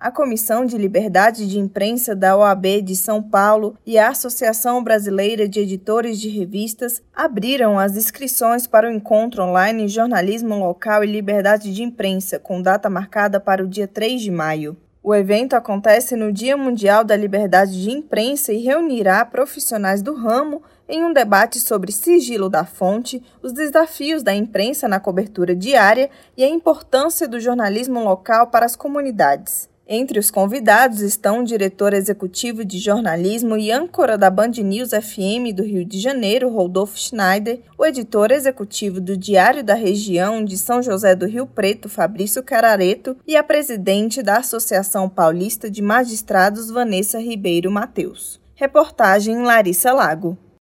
a Comissão de Liberdade de Imprensa da OAB de São Paulo e a Associação Brasileira de Editores de Revistas abriram as inscrições para o encontro online Jornalismo Local e Liberdade de Imprensa, com data marcada para o dia 3 de maio. O evento acontece no Dia Mundial da Liberdade de Imprensa e reunirá profissionais do ramo em um debate sobre sigilo da fonte, os desafios da imprensa na cobertura diária e a importância do jornalismo local para as comunidades. Entre os convidados estão o diretor executivo de jornalismo e âncora da Band News FM do Rio de Janeiro, Rodolfo Schneider, o editor executivo do Diário da Região de São José do Rio Preto, Fabrício Carareto, e a presidente da Associação Paulista de Magistrados, Vanessa Ribeiro Mateus. Reportagem Larissa Lago.